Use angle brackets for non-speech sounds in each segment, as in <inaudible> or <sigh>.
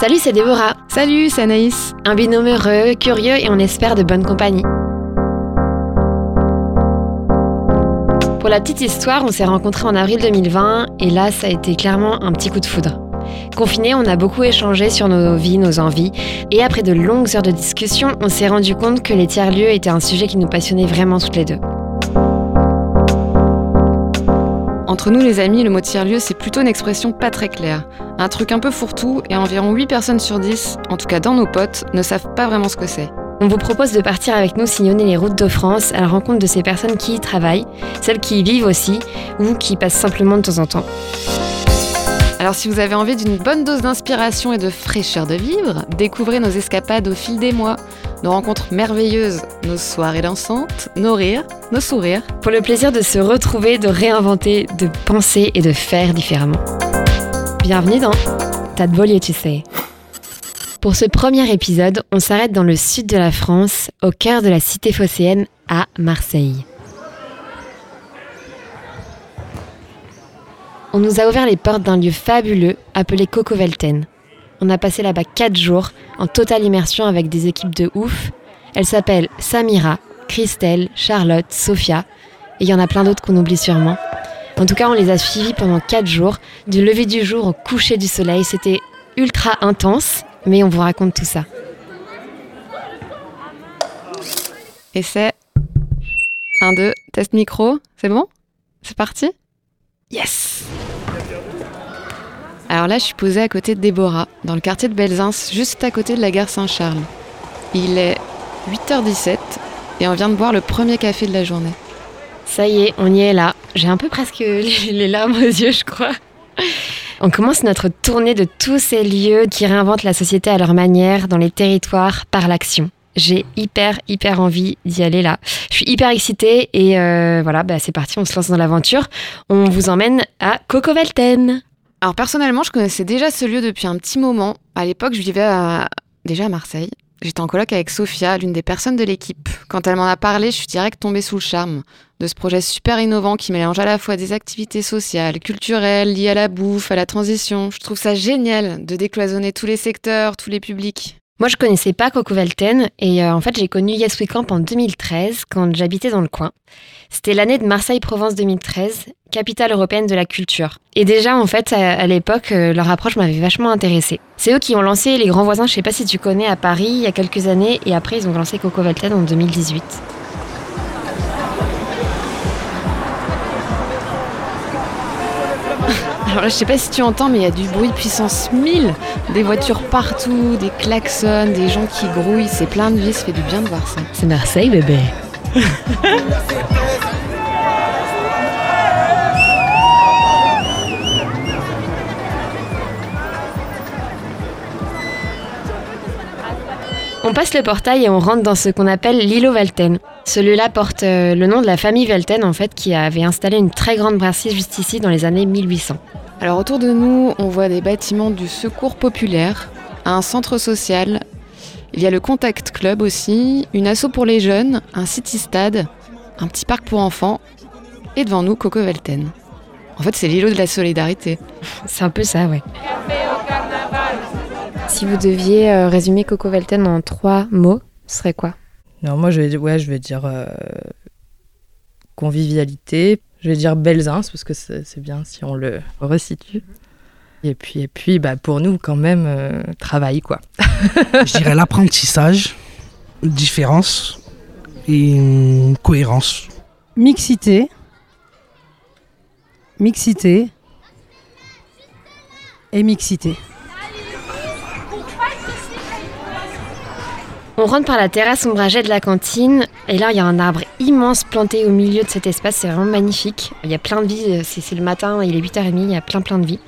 Salut, c'est Déborah. Salut, c'est Anaïs. Un binôme heureux, curieux et on espère de bonne compagnie. Pour la petite histoire, on s'est rencontrés en avril 2020 et là, ça a été clairement un petit coup de foudre. Confinés, on a beaucoup échangé sur nos vies, nos envies, et après de longues heures de discussion, on s'est rendu compte que les tiers-lieux étaient un sujet qui nous passionnait vraiment toutes les deux. Entre nous les amis, le mot tiers-lieu, c'est plutôt une expression pas très claire. Un truc un peu fourre-tout et environ 8 personnes sur 10, en tout cas dans nos potes, ne savent pas vraiment ce que c'est. On vous propose de partir avec nous sillonner les routes de France à la rencontre de ces personnes qui y travaillent, celles qui y vivent aussi, ou qui passent simplement de temps en temps. Alors si vous avez envie d'une bonne dose d'inspiration et de fraîcheur de vivre, découvrez nos escapades au fil des mois, nos rencontres merveilleuses, nos soirées dansantes, nos rires, nos sourires. Pour le plaisir de se retrouver, de réinventer, de penser et de faire différemment. Bienvenue dans Tadbolio tu sais. Pour ce premier épisode, on s'arrête dans le sud de la France, au cœur de la cité phocéenne, à Marseille. On nous a ouvert les portes d'un lieu fabuleux appelé Coco Velten. On a passé là-bas 4 jours en totale immersion avec des équipes de ouf. Elles s'appellent Samira, Christelle, Charlotte, Sophia, et il y en a plein d'autres qu'on oublie sûrement. En tout cas, on les a suivis pendant 4 jours, du lever du jour au coucher du soleil. C'était ultra intense, mais on vous raconte tout ça. Et c'est 1, 2, test micro, c'est bon? C'est parti? Yes alors là, je suis posée à côté de Déborah, dans le quartier de Belzins, juste à côté de la gare Saint-Charles. Il est 8h17 et on vient de boire le premier café de la journée. Ça y est, on y est là. J'ai un peu presque <laughs> les larmes aux yeux, je crois. On commence notre tournée de tous ces lieux qui réinventent la société à leur manière dans les territoires par l'action. J'ai hyper, hyper envie d'y aller là. Je suis hyper excitée et euh, voilà, bah, c'est parti, on se lance dans l'aventure. On vous emmène à Cocovelten. Alors personnellement, je connaissais déjà ce lieu depuis un petit moment. À l'époque, je vivais déjà à Marseille. J'étais en colloque avec Sophia, l'une des personnes de l'équipe. Quand elle m'en a parlé, je suis direct tombée sous le charme de ce projet super innovant qui mélange à la fois des activités sociales, culturelles, liées à la bouffe, à la transition. Je trouve ça génial de décloisonner tous les secteurs, tous les publics. Moi, je connaissais pas Coco Velten et euh, en fait, j'ai connu Yes We Camp en 2013 quand j'habitais dans le coin. C'était l'année de Marseille-Provence 2013, capitale européenne de la culture. Et déjà, en fait, à, l'époque, euh, leur approche m'avait vachement intéressée. C'est eux qui ont lancé Les Grands Voisins, je sais pas si tu connais, à Paris il y a quelques années et après, ils ont lancé Coco Velten en 2018. Alors là, je sais pas si tu entends, mais il y a du bruit puissance 1000. Des voitures partout, des klaxons, des gens qui grouillent. C'est plein de vie, ça fait du bien de voir ça. C'est Marseille, bébé. <laughs> On passe le portail et on rentre dans ce qu'on appelle l'îlot Velten. Ce lieu-là porte euh, le nom de la famille Velten, en fait, qui avait installé une très grande brasserie juste ici dans les années 1800. Alors autour de nous, on voit des bâtiments du secours populaire, un centre social. Il y a le Contact Club aussi, une asso pour les jeunes, un city-stade, un petit parc pour enfants, et devant nous, Coco Velten. En fait, c'est l'îlot de la solidarité. c'est un peu ça, ouais. Si vous deviez euh, résumer Coco Velten en trois mots, ce serait quoi? Non, moi je vais, ouais, je vais dire euh, convivialité. Je vais dire Belzins parce que c'est bien si on le resitue. Et puis, et puis bah, pour nous, quand même, euh, travail, quoi. <laughs> je dirais l'apprentissage, différence et cohérence. Mixité. Mixité. Et mixité. On rentre par la terrasse ombragée de la cantine et là il y a un arbre immense planté au milieu de cet espace, c'est vraiment magnifique. Il y a plein de vie, c'est le matin, il est 8h30, il y a plein plein de vie.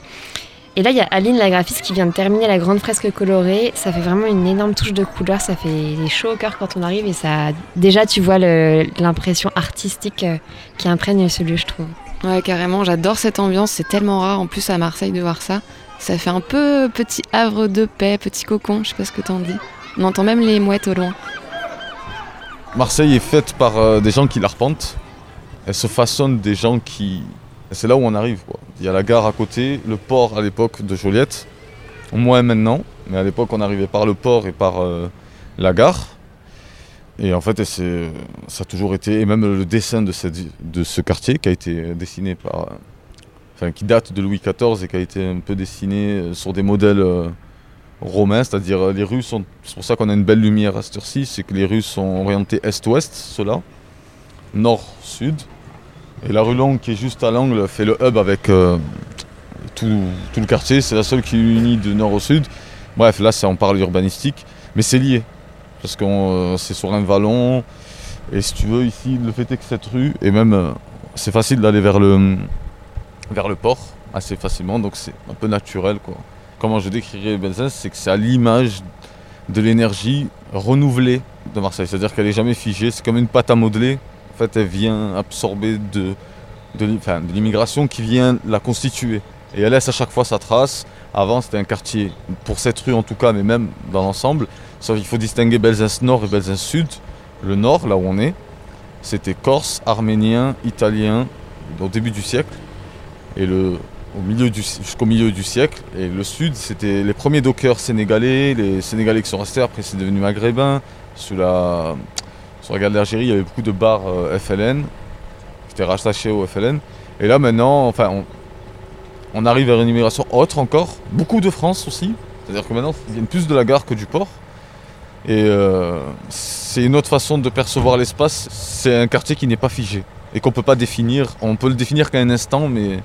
Et là il y a Aline la graphiste qui vient de terminer la grande fresque colorée, ça fait vraiment une énorme touche de couleur, ça fait chaud au cœur quand on arrive et ça déjà tu vois l'impression artistique euh, qui imprègne ce lieu je trouve. Ouais carrément, j'adore cette ambiance, c'est tellement rare en plus à Marseille de voir ça. Ça fait un peu petit havre de paix, petit cocon, je sais pas ce que t'en dis. On entend même les mouettes au loin. Marseille est faite par euh, des gens qui l'arpentent. Elle se façonne des gens qui. C'est là où on arrive. Il y a la gare à côté, le port à l'époque de Joliette. Moins maintenant, mais à l'époque on arrivait par le port et par euh, la gare. Et en fait, ça a toujours été, et même le dessin de, ce quartier qui a été dessiné par, euh, enfin qui date de Louis XIV et qui a été un peu dessiné euh, sur des modèles euh, romains, c'est-à-dire euh, les rues sont, c'est pour ça qu'on a une belle lumière à cette heure-ci, c'est que les rues sont orientées est-ouest, ceux-là, nord-sud. Et la rue longue qui est juste à l'angle fait le hub avec euh, tout, le quartier, c'est la seule qui unit de nord au sud. Bref, là on parle urbanistique, mais c'est lié. Parce que euh, c'est sur un vallon. Et si tu veux, ici, le fait est que cette rue, et même c'est facile d'aller vers le, port assez facilement, donc c'est un peu naturel. Comment je décrirais Belzès, c'est que c'est à l'image de l'énergie renouvelée de Marseille. C'est-à-dire qu'elle n'est jamais figée, c'est comme une pâte à modeler. En fait, elle vient absorber de l'immigration qui vient la constituer. Et elle laisse à chaque fois sa trace. Avant, c'était un quartier, pour cette rue en tout cas, mais même dans l'ensemble. Sauf qu'il faut distinguer Belzins Nord et Belzins Sud. Le Nord, là où on est, c'était Corse, Arménien, Italien, au début du siècle. Et le, au milieu jusqu'au milieu du siècle. Et le Sud, c'était les premiers dockers sénégalais, les Sénégalais qui sont restés, après c'est devenu maghrébin. Sur la gare d'Algérie, il y avait beaucoup de bars euh, FLN, qui étaient rattachés au FLN. Et là maintenant, enfin, on, arrive vers une immigration autre encore, beaucoup de France aussi. C'est-à-dire que maintenant, ils viennent plus de la gare que du port. Et euh, c'est une autre façon de percevoir l'espace. C'est un quartier qui n'est pas figé et qu'on peut pas définir. On peut le définir qu'à un instant, mais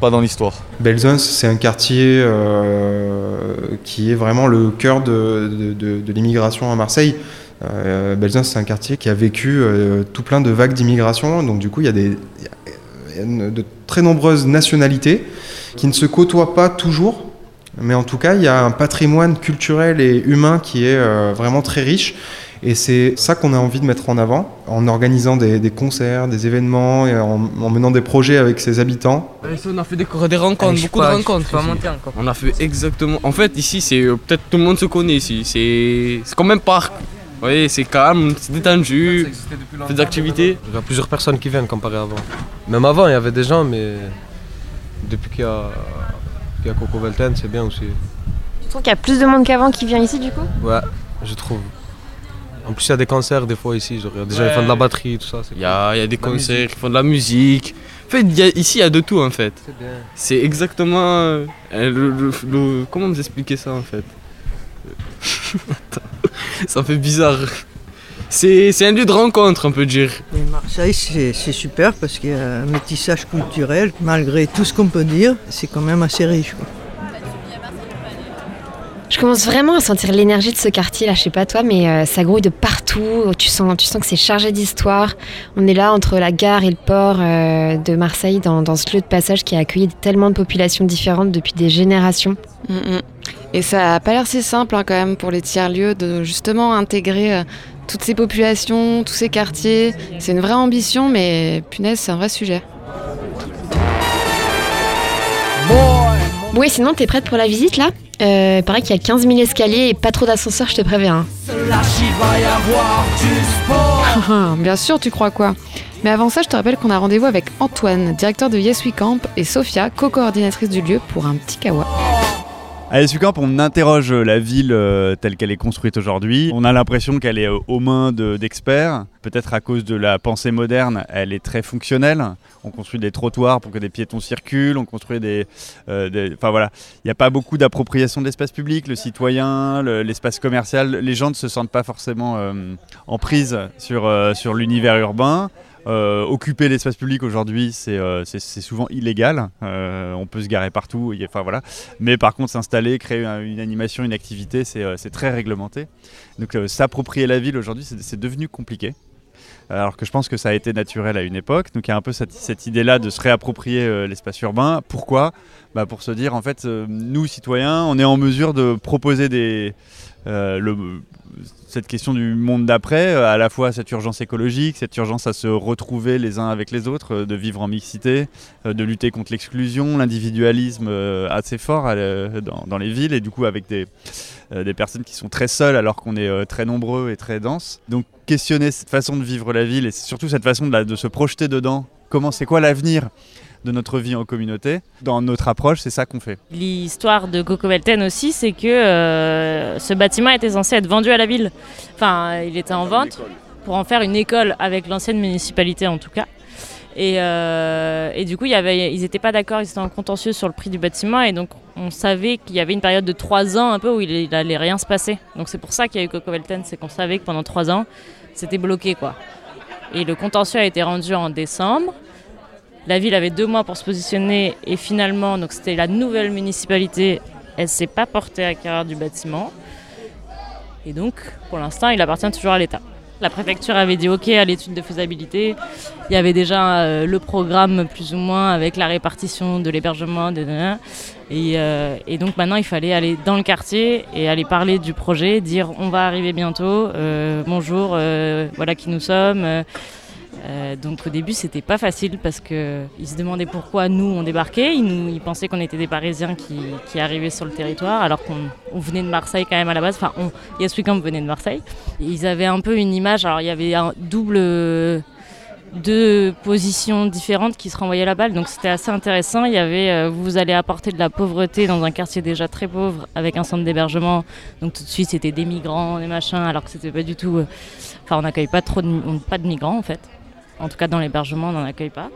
pas dans l'histoire. Belzons, c'est un quartier euh, qui est vraiment le cœur de, l'immigration à Marseille. Euh, Belzons, c'est un quartier qui a vécu euh, tout plein de vagues d'immigration. Donc, du coup, il y a, des, y a de très nombreuses nationalités qui ne se côtoient pas toujours. Mais en tout cas, il y a un patrimoine culturel et humain qui est euh, vraiment très riche. Et c'est ça qu'on a envie de mettre en avant en organisant des, des concerts, des événements et en, en menant des projets avec ses habitants. on a fait des, des rencontres, beaucoup de rencontres. ici. On a fait exactement. En fait, ici, c'est euh, peut-être tout le monde se connaît ici. C'est comme un parc. Vous voyez, c'est calme, c'est détendu. Fait des activités. Il y a plusieurs personnes qui viennent comparé avant. Même avant, il y avait des gens, mais depuis qu'il y a, qu'il y a Coco Velten, c'est bien aussi. Tu trouves qu'il y a plus de monde qu'avant qui vient ici du coup? Ouais, je trouve. En plus, il y a des concerts des fois ici. Genre, il y a des gens qui font de la batterie, tout ça. Il y a, y a des La concerts qui font de la musique. En fait, il y a- ici, il y a de tout en fait. C'est exactement. euh, le, le- le- comment vous expliquer ça en fait? <laughs> Ça fait bizarre. C'est c'est un lieu de rencontre, on peut dire. Et Marseille, c'est c'est super parce qu'il y a un métissage culturel. Malgré tout ce qu'on peut dire, c'est quand même assez riche. quoi. Je commence vraiment à sentir l'énergie de ce quartier là, je sais pas toi, mais euh, ça grouille de partout. Tu sens, tu sens que c'est chargé d'histoire. On est là entre la gare et le port euh, de Marseille, dans, dans ce lieu de passage qui a accueilli tellement de populations différentes depuis des générations. Mm, mm. Et ça a pas l'air si simple hein, quand même pour les tiers-lieux de justement intégrer euh, toutes ces populations, tous ces quartiers. C'est une vraie ambition, mais punaise, c'est un vrai sujet. Oui, sinon t'es prête pour la visite là? Euh, Pareil qu'il y a 15 000 escaliers et pas trop d'ascenseurs, je te préviens. hein. <laughs> Bien sûr, tu crois quoi Mais avant ça, je te rappelle qu'on a rendez-vous avec Antoine, directeur de Yes We Camp, et Sophia, co-coordinatrice du lieu, pour un petit kawa. À Essucamp, on interroge la ville euh, telle qu'elle est construite aujourd'hui. On a l'impression qu'elle est euh, aux mains de- d'experts. Peut-être à cause de la pensée moderne, elle est très fonctionnelle. On construit des trottoirs pour que des piétons circulent. On construit des. euh, voilà, il n'y a pas beaucoup d'appropriation de l'espace public. Le citoyen, le- l'espace commercial, les gens ne se sentent pas forcément en prise sur, sur l'univers urbain. Euh, occuper l'espace public aujourd'hui, c'est euh, souvent illégal. Euh, on peut se garer partout. voilà. Mais par contre, s'installer, créer un- une animation, une activité, c'est très réglementé. Donc s'approprier la ville aujourd'hui, c'est devenu compliqué. Alors que je pense que ça a été naturel à une époque. Donc il y a un peu cette, cette idée-là de se réapproprier l'espace urbain. Pourquoi? Bah Pour se dire, en fait, nous, citoyens, on est en mesure de proposer des, le, cette question du monde d'après, euh, à la fois cette urgence écologique, cette urgence à se retrouver les uns avec les autres, euh, de vivre en mixité, euh, de lutter contre l'exclusion, l'individualisme euh, assez fort euh, dans, les villes et du coup avec des, euh, personnes qui sont très seules alors qu'on est euh, très nombreux et très denses. Donc questionner cette façon de vivre la ville et surtout cette façon de, de se projeter dedans. Comment c'est quoi l'avenir? De notre vie en communauté. Dans notre approche, c'est ça qu'on fait. L'histoire de Coco Velten aussi, c'est que euh, ce bâtiment était censé être vendu à la ville. Enfin, il était en vente pour en faire une école avec l'ancienne municipalité en tout cas. Et, euh, et, du coup, il y avait, ils n'étaient pas d'accord, ils étaient en contentieux sur le prix du bâtiment. Et donc, on savait qu'il y avait une période de trois ans un peu où il n'allait rien se passer. Donc, c'est pour ça qu'il y a eu Coco Velten, c'est qu'on savait que pendant trois ans, c'était bloqué. quoi. Et le contentieux a été rendu en décembre. La ville avait deux mois pour se positionner. Et finalement, donc c'était la nouvelle municipalité, elle ne s'est pas portée à carrière du bâtiment. Et donc, pour l'instant, il appartient toujours à l'État. La préfecture avait dit OK à l'étude de faisabilité. Il y avait déjà euh, le programme plus ou moins avec la répartition de l'hébergement. Et, euh, et, donc maintenant, il fallait aller dans le quartier et aller parler du projet, dire on va arriver bientôt, euh, bonjour, voilà qui nous sommes. Euh, donc au début c'était pas facile parce qu'ils se demandaient pourquoi nous on débarquait, ils, pensaient qu'on était des Parisiens qui, arrivaient sur le territoire alors qu'on venait de Marseille quand même à la base, enfin on, venait de Marseille. ils avaient un peu une image, alors il y avait double deux positions différentes qui se renvoyaient la balle. Donc c'était assez intéressant. Il y avait euh, vous allez apporter de la pauvreté dans un quartier déjà très pauvre avec un centre d'hébergement. Donc tout de suite c'était des migrants, des machins, alors que c'était pas du tout. Euh, enfin on n'accueille pas trop pas de migrants en fait. En tout cas, dans l'hébergement, on n'en accueille pas.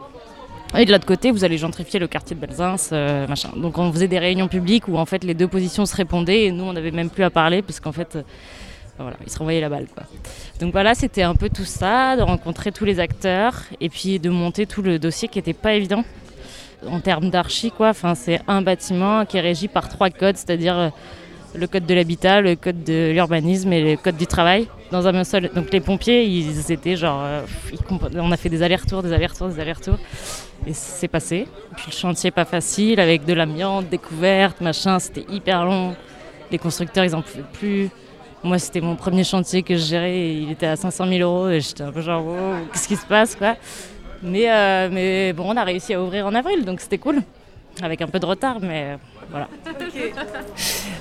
Et de l'autre côté, vous allez gentrifier le quartier de Belzins, euh, machin. Donc on faisait des réunions publiques où en fait les deux positions se répondaient et nous on n'avait même plus à parler parce qu'en fait, euh, voilà, ils se renvoyaient la balle. Donc voilà, c'était un peu tout ça, de rencontrer tous les acteurs et puis de monter tout le dossier qui n'était pas évident en termes d'archi. Quoi. Enfin, c'est un bâtiment qui est régi par trois codes, c'est-à-dire euh, le code de l'habitat, le code de l'urbanisme et le code du travail dans un seul. Donc les pompiers, ils étaient genre, euh, on a fait des allers-retours, des allers-retours, des allers-retours, et c'est passé. Puis le chantier pas facile avec de l'amiante, découverte, machin, c'était hyper long. Les constructeurs, ils en pouvaient plus. Moi, c'était mon premier chantier que je gérais, il était à 500 000 euros, et j'étais un peu genre, qu'est-ce qui se passe, quoi? Mais, euh, mais bon, on a réussi à ouvrir en avril, donc c'était cool, avec un peu de retard, mais voilà.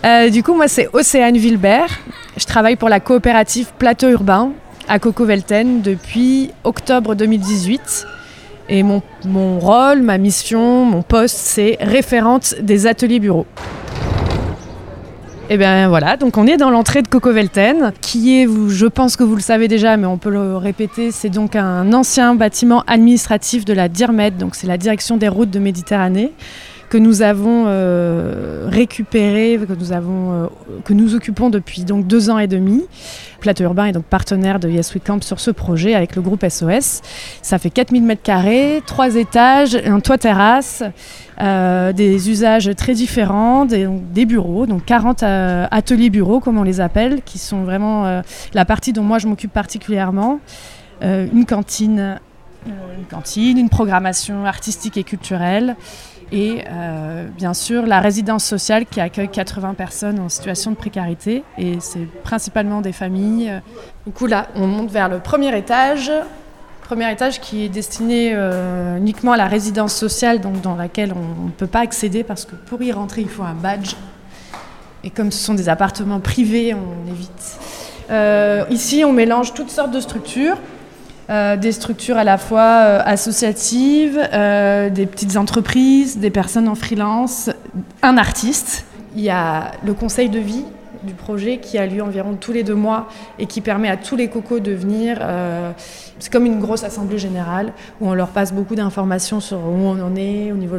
Euh, du coup, moi, c'est Océane Vilbert. Je travaille pour la coopérative Plateau Urbain à Coco-Velten depuis octobre 2018. Et mon, mon, rôle, ma mission, mon poste, c'est référente des ateliers bureaux. Et bien voilà, donc on est dans l'entrée de Coco Velten, qui est, je pense que vous le savez déjà, mais on peut le répéter, c'est donc un ancien bâtiment administratif de la DIRMED, donc c'est la direction des routes de Méditerranée que nous avons euh, récupéré, que nous, avons, euh, que nous occupons depuis donc deux ans et demi. Plateau Urbain est donc partenaire de Yes Camp sur ce projet avec le groupe SOS. Ça fait 4000 m2, trois étages, un toit terrasse, euh, des usages très différents, des, des bureaux, donc 40 ateliers bureaux comme on les appelle, qui sont vraiment la partie dont moi je m'occupe particulièrement. une cantine, une cantine, une programmation artistique et culturelle, et euh, bien sûr la résidence sociale qui accueille 80 personnes en situation de précarité et c'est principalement des familles. Du coup là on monte vers le premier étage, premier étage qui est destiné euh, uniquement à la résidence sociale donc dans laquelle on ne peut pas accéder parce que pour y rentrer il faut un badge et comme ce sont des appartements privés on évite. Euh, ici on mélange toutes sortes de structures euh, des structures à la fois euh, associatives, euh, des petites entreprises, des personnes en freelance, un artiste. Il y a le conseil de vie du projet qui a lieu environ tous les deux mois et qui permet à tous les cocos de venir. c'est comme une grosse assemblée générale où on leur passe beaucoup d'informations sur où on en est, au niveau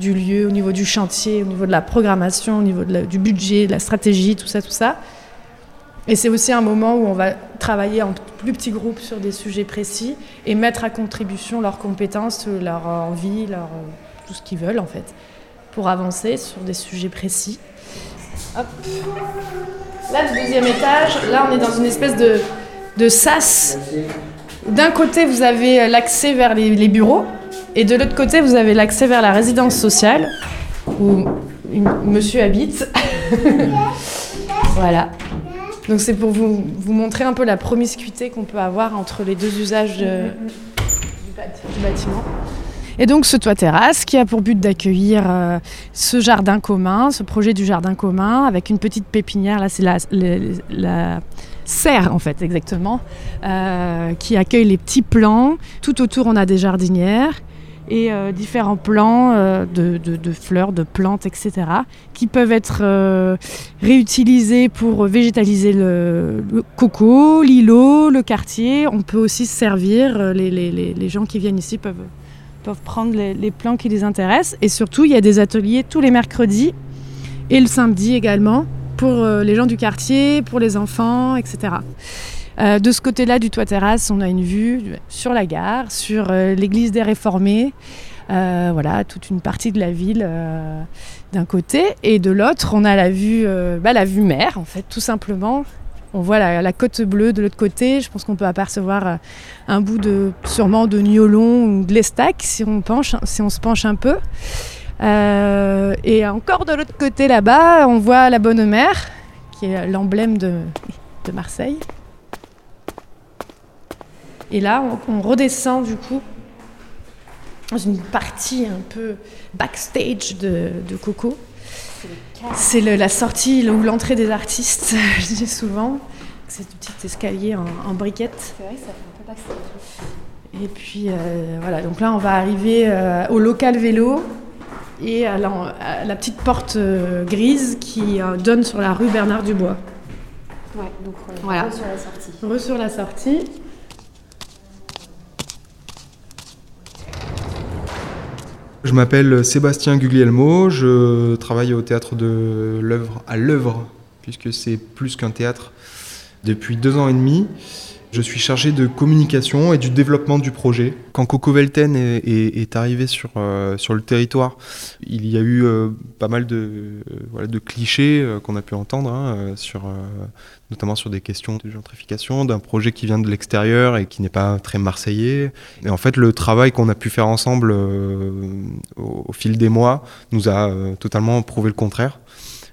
du lieu, au niveau du chantier, au niveau de la programmation, au niveau du budget, de la stratégie, tout ça, tout ça. Et c'est aussi un moment où on va travailler en plus petits groupes sur des sujets précis et mettre à contribution leurs compétences, leur envie, leur, tout ce qu'ils veulent en fait, pour avancer sur des sujets précis. Hop. Là, le deuxième étage, là on est dans une espèce de, de sas. D'un côté, vous avez l'accès vers les, les, bureaux et de l'autre côté, vous avez l'accès vers la résidence sociale où monsieur habite. <laughs> voilà. Donc c'est pour vous, vous, montrer un peu la promiscuité qu'on peut avoir entre les deux usages du, bâtiment. Et donc ce toit terrasse qui a pour but d'accueillir euh, ce jardin commun, ce projet du jardin commun avec une petite pépinière, là c'est la, la, serre en fait exactement, euh, qui accueille les petits plants. Tout autour on a des jardinières et euh, différents plants euh, de, fleurs, de plantes, etc., qui peuvent être euh, réutilisés pour végétaliser le, coco, l'îlot, le quartier. On peut aussi se servir, les, gens qui viennent ici peuvent, peuvent prendre les, les plants qui les intéressent. Et surtout, il y a des ateliers tous les mercredis et le samedi également pour les gens du quartier, pour les enfants, etc. Euh, de ce côté-là du toit terrasse, on a une vue sur la gare, sur euh, l'église des Réformés. Euh, voilà, toute une partie de la ville d'un côté. Et de l'autre, on a la vue, bah, la vue mer, en fait, tout simplement. On voit la, côte bleue de l'autre côté. Je pense qu'on peut apercevoir un bout de, sûrement de Niolon ou de l'Estac si on, penche, si on se penche un peu. et encore de l'autre côté là-bas, on voit la Bonne Mère, qui est l'emblème de Marseille. Et là, on, redescend du coup dans une partie un peu backstage de, Coco. C'est la sortie ou l'entrée des artistes, <laughs> je dis souvent. C'est un petit escalier en, briquette. C'est vrai, ça fait un peu backstage. Et puis euh, voilà, donc là on va arriver euh, au local vélo et à la, petite porte euh, grise qui donne sur la rue Bernard Dubois. Ouais, donc voilà. sur la sortie. Re sur la sortie. Je m'appelle Sébastien Guglielmo, je travaille au théâtre de l'œuvre à l'œuvre, puisque c'est plus qu'un théâtre, depuis deux ans et demi. Je suis chargé de communication et du développement du projet. Quand Coco Velten est, arrivé sur, euh, sur le territoire, il y a eu euh, pas mal de, euh, clichés qu'on a pu entendre, hein, notamment sur des questions de gentrification, d'un projet qui vient de l'extérieur et qui n'est pas très marseillais. Et en fait, le travail qu'on a pu faire ensemble au, fil des mois nous a totalement prouvé le contraire.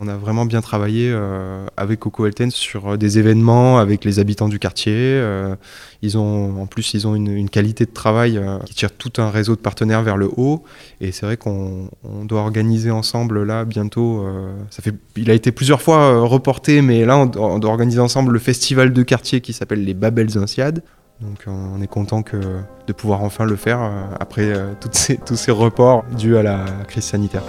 On a vraiment bien travaillé euh, avec Coco Elten sur euh, des événements avec les habitants du quartier. Euh, ils ont, en plus, ils ont une, qualité de travail qui tire tout un réseau de partenaires vers le haut. Et c'est vrai qu'on doit organiser ensemble là bientôt. ça fait, il a été plusieurs fois reporté, mais là, on, doit organiser ensemble le festival de quartier qui s'appelle les Babels Insiades. Donc on est content de pouvoir enfin le faire après ces, tous ces reports dus à la crise sanitaire.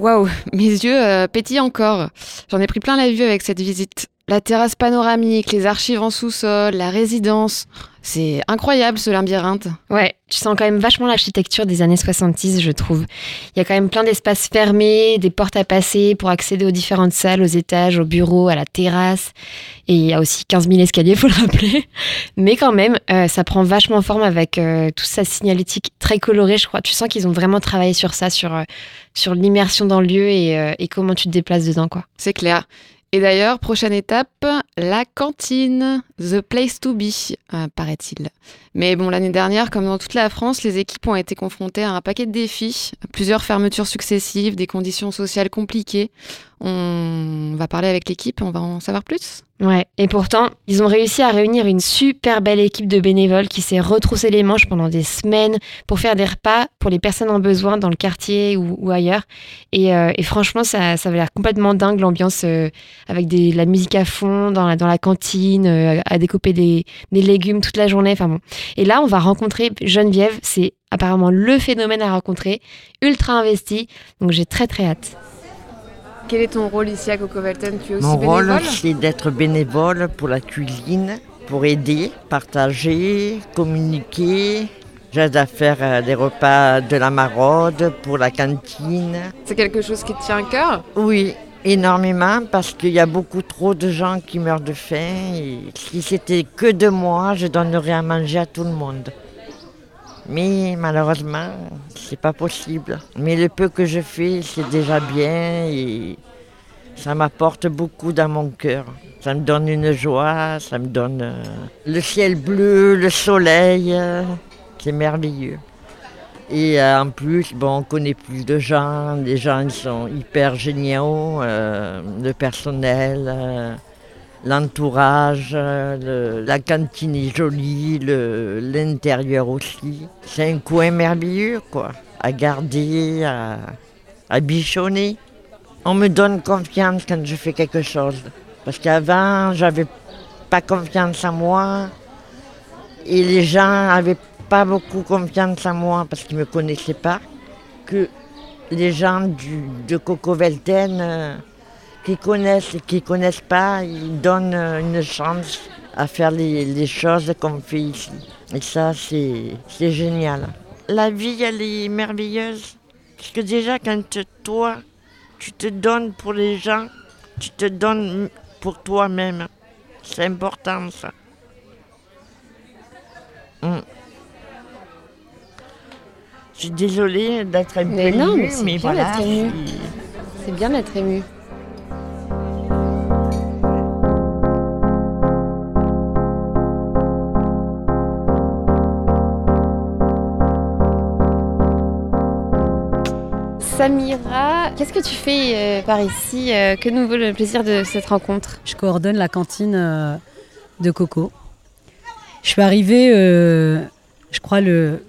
Waouh, <laughs> mes yeux euh, pétillent encore. J'en ai pris plein la vue avec cette visite. La terrasse panoramique, les archives en sous-sol, la résidence. C'est incroyable ce labyrinthe. Ouais, tu sens quand même vachement l'architecture des années 70, je trouve. Il y a quand même plein d'espaces fermés, des portes à passer pour accéder aux différentes salles, aux étages, aux bureaux, à la terrasse. Et il y a aussi 15 000 escaliers, faut le rappeler. Mais quand même, euh, ça prend vachement forme avec euh, toute sa signalétique très colorée, je crois. Tu sens qu'ils ont vraiment travaillé sur ça, sur, euh, sur l'immersion dans le lieu et, et comment tu te déplaces dedans, quoi. C'est clair. Et d'ailleurs, prochaine étape, la cantine, the place to be, euh, paraît-il. Mais bon, l'année dernière, comme dans toute la France, les équipes ont été confrontées à un paquet de défis, plusieurs fermetures successives, des conditions sociales compliquées. On va parler avec l'équipe, on va en savoir plus. Ouais, et pourtant, ils ont réussi à réunir une super belle équipe de bénévoles qui s'est retroussé les manches pendant des semaines pour faire des repas pour les personnes en besoin dans le quartier ou, ailleurs. Euh, et, franchement, ça, ça avait l'air complètement dingue l'ambiance euh, avec des, la musique à fond dans la, dans la cantine, euh, à découper des, des, légumes toute la journée. Enfin bon. Et là, on va rencontrer Geneviève. C'est apparemment le phénomène à rencontrer, ultra investi. Donc j'ai très très hâte. Quel est ton rôle ici à Coco Velten Tu es aussi Mon rôle, c'est d'être bénévole pour la cuisine, pour aider, partager, communiquer. J'aide à faire euh, des repas de la maraude pour la cantine. C'est quelque chose qui te tient à cœur? Oui, énormément parce qu'il y a beaucoup trop de gens qui meurent de faim. Si c'était que de moi, je donnerais à manger à tout le monde. Mais malheureusement, c'est pas possible. Mais le peu que je fais, c'est déjà bien et ça m'apporte beaucoup dans mon cœur. Ça me donne une joie, ça me donne euh, le ciel bleu, le soleil. Euh, c'est merveilleux. Et euh, en plus, bon, on connaît plus de gens, les gens sont hyper géniaux, le personnel l'entourage, la cantine est jolie, l'intérieur aussi. C'est un coin merveilleux, quoi, à garder, à, bichonner. on me donne confiance quand je fais quelque chose. Parce qu'avant, j'avais pas confiance en moi. Et les gens n'avaient pas beaucoup confiance en moi parce qu'ils ne me connaissaient pas. Que les gens du, de Coco Velten, euh, qui connaissent et qui ne connaissent pas, ils donnent une chance à faire les, les choses qu'on fait ici. Et ça, c'est génial. La vie, elle est merveilleuse. Parce que déjà, quand toi, tu te donnes pour les gens, tu te donnes pour toi-même. C'est important, ça. Mm. Je suis désolée d'être un peu Mais non, émue, mais c'est mais bien voilà. d'être ému. c'est- bien d'être ému. Samira, qu'est-ce que tu fais euh, par ici euh, Que nous vaut le plaisir de cette rencontre? Je coordonne la cantine euh, de Coco. Je suis arrivée, euh, je crois le,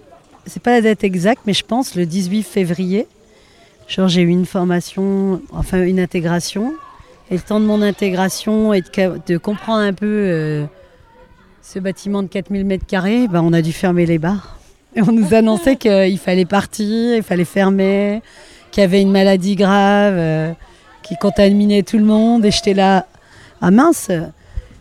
c'est pas la date exacte, mais je pense le 18 février. Genre j'ai eu une formation, enfin une intégration. Et le temps de mon intégration et de, comprendre un peu euh, ce bâtiment de 4000 mètres carrés, ben, on a dû fermer les bars. Et on nous annonçait <laughs> qu'il fallait partir, il fallait fermer, qu'il y avait une maladie grave euh, qui contaminait tout le monde. Et j'étais là, ah mince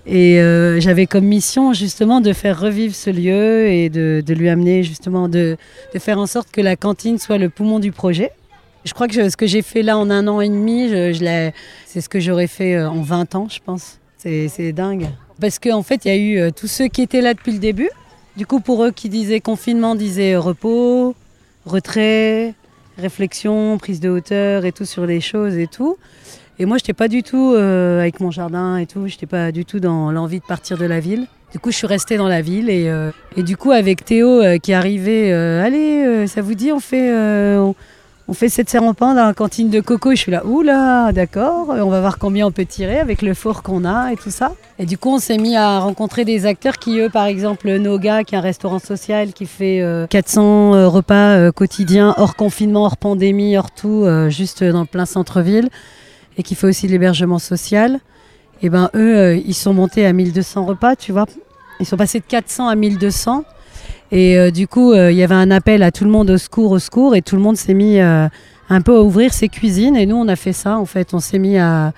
Et euh, j'avais comme mission justement de faire revivre ce lieu et de, lui amener justement, de, faire en sorte que la cantine soit le poumon du projet. Je crois que ce que j'ai fait là en un an et demi, c'est ce que j'aurais fait euh, en 20 ans, je pense. C'est dingue. Parce qu'en fait, il y a eu euh, tous ceux qui étaient là depuis le début. Du coup, pour eux qui disaient confinement, disaient repos, retrait, réflexion, prise de hauteur et tout sur les choses et tout. Et moi, je n'étais pas du tout euh, avec mon jardin et tout, je n'étais pas du tout dans l'envie de partir de la ville. Du coup, je suis restée dans la ville et, euh, du coup, avec Théo euh, qui arrivé, euh, allez, ça vous dit, on fait, on, on fait cette pain dans la cantine de Coco. Et je suis là, oula, d'accord, on va voir combien on peut tirer avec le four qu'on a et tout ça. Et du coup, on s'est mis à rencontrer des acteurs qui, eux, par exemple, Noga, qui est un restaurant social qui fait euh, 400 euh, repas quotidiens, hors confinement, hors pandémie, hors tout, juste dans le plein centre-ville, et qui fait aussi de l'hébergement social. Et ben eux, euh, ils sont montés à 1200 repas, tu vois. Ils sont passés de 400 à 1200. Et euh, du coup, euh, il y avait un appel à tout le monde au secours, au secours, et tout le monde s'est mis un peu à ouvrir ses cuisines. Et nous, on a fait ça, en fait. On s'est mis à,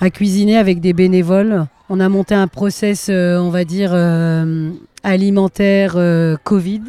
à cuisiner avec des bénévoles. On a monté un process, on va dire, alimentaire Covid,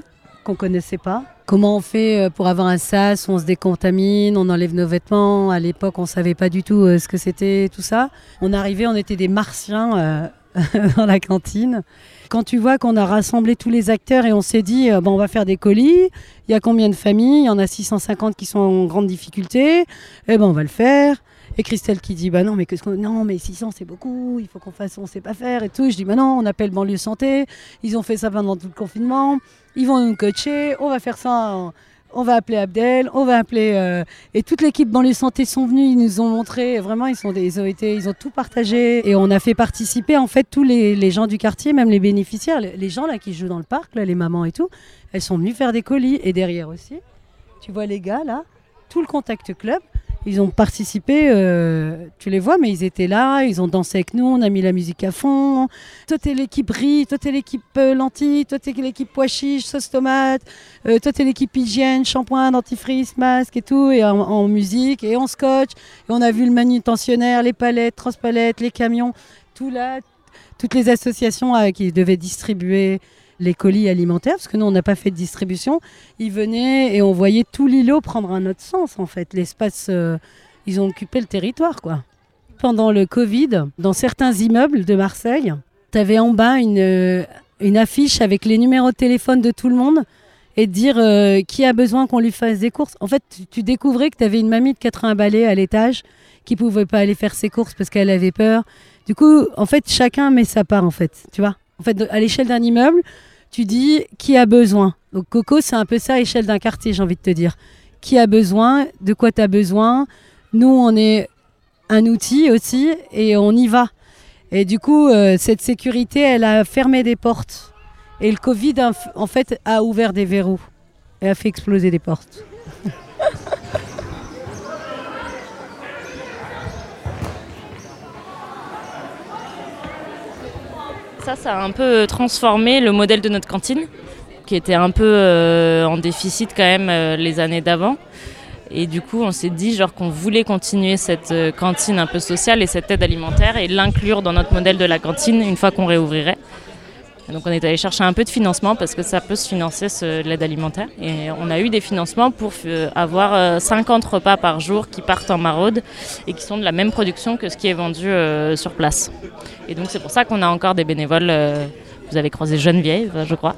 qu'on connaissait pas. Comment on fait euh, pour avoir un sas on se décontamine, on enlève nos vêtements? À l'époque, on savait pas du tout euh, ce que c'était, tout ça. On arrivait, on était des martiens euh, <laughs> dans la cantine. Quand tu vois qu'on a rassemblé tous les acteurs et on s'est dit, bon, on va faire des colis, il y a combien de familles? Il y en a 650 qui sont en grande difficulté, eh ben on va le faire. Et Christelle qui dit, bah non, mais qu'on... Non, mais 600 c'est beaucoup, il faut qu'on fasse, on sait pas faire et tout. Je dis, bah non, on appelle banlieue santé, ils ont fait ça pendant tout le confinement, ils vont nous coacher, on va faire ça on va appeler Abdel, on va appeler euh, et toute l'équipe banlieue santé sont venus, ils nous ont montré vraiment ils ont été ils ont tout partagé et on a fait participer en fait tous les, gens du quartier, même les bénéficiaires, les, gens là qui jouent dans le parc, les mamans et tout, elles sont venues faire des colis et derrière aussi, tu vois les gars là, tout le contact club, ils ont participé, euh, tu les vois, mais ils étaient là, ils ont dansé avec nous, on a mis la musique à fond. Toi, t'es l'équipe riz, toi, t'es l'équipe euh, lentilles, toi, t'es l'équipe pois chiches, sauce tomate, euh, toi, t'es l'équipe hygiène, shampoing, dentifrice, masque et tout, et en, en musique, et en scotch. Et on a vu le manutentionnaire, les palettes, transpalettes, les camions, tout là, toutes les associations euh, qui devaient distribuer les colis alimentaires, parce que nous, on n'a pas fait de distribution. Ils venaient et on voyait tout l'îlot prendre un autre sens, en fait. L'espace, euh, ils ont occupé le territoire, quoi. Pendant le Covid, dans certains immeubles de Marseille, tu avais en bas une, euh, une affiche avec les numéros de téléphone de tout le monde et dire euh, qui a besoin qu'on lui fasse des courses. En fait, tu, tu découvrais que tu avais une mamie de 80 balais à l'étage qui pouvait pas aller faire ses courses parce qu'elle avait peur. Du coup, en fait, chacun met sa part, en fait, tu vois. En fait, à l'échelle d'un immeuble, tu dis qui a besoin. Donc Coco, c'est un peu ça à l'échelle d'un quartier, j'ai envie de te dire. Qui a besoin, de quoi tu as besoin. Nous, on est un outil aussi et on y va. Et du coup, euh, cette sécurité, elle a fermé des portes. Et le Covid, en fait, a ouvert des verrous et a fait exploser des portes. <laughs> ça, ça a un peu transformé le modèle de notre cantine, qui était un peu euh, en déficit quand même euh, les années d'avant. Et du coup, on s'est dit genre qu'on voulait continuer cette euh, cantine un peu sociale et cette aide alimentaire et l'inclure dans notre modèle de la cantine une fois qu'on réouvrirait. Donc on est allé chercher un peu de financement parce que ça peut se financer l'aide alimentaire. Et on a eu des financements pour avoir 50 repas par jour qui partent en maraude et qui sont de la même production que ce qui est vendu sur place. Et donc c'est pour ça qu'on a encore des bénévoles vous avez croisé Geneviève, je crois.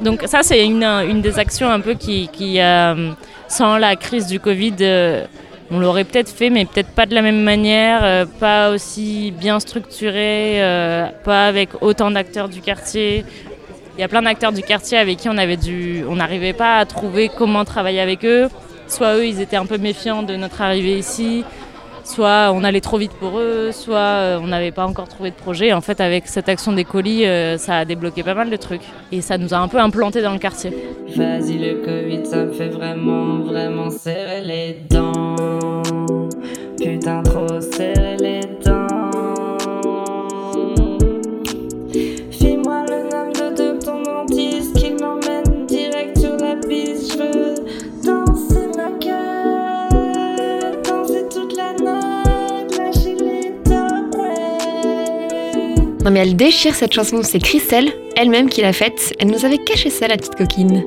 Donc ça, c'est une, une, des actions un peu qui, qui euh, sans la crise du Covid, euh, on l'aurait peut-être fait, mais peut-être pas de la même manière, euh, pas aussi bien structuré, pas avec autant d'acteurs du quartier. Il y a plein d'acteurs du quartier avec qui on avait dû, on n'arrivait pas à trouver comment travailler avec eux. Soit eux, ils étaient un peu méfiants de notre arrivée ici, soit on allait trop vite pour eux, soit euh, on n'avait pas encore trouvé de projet. En fait, avec cette action des colis, euh, ça a débloqué pas mal de trucs. Et ça nous a un peu implanté dans le quartier. Vas-y, le Covid, ça me fait vraiment, vraiment serrer les dents. Putain, trop serrer les dents. Mais elle déchire cette chanson, c'est Christelle, elle-même qui l'a faite. Elle nous avait caché ça, la petite coquine.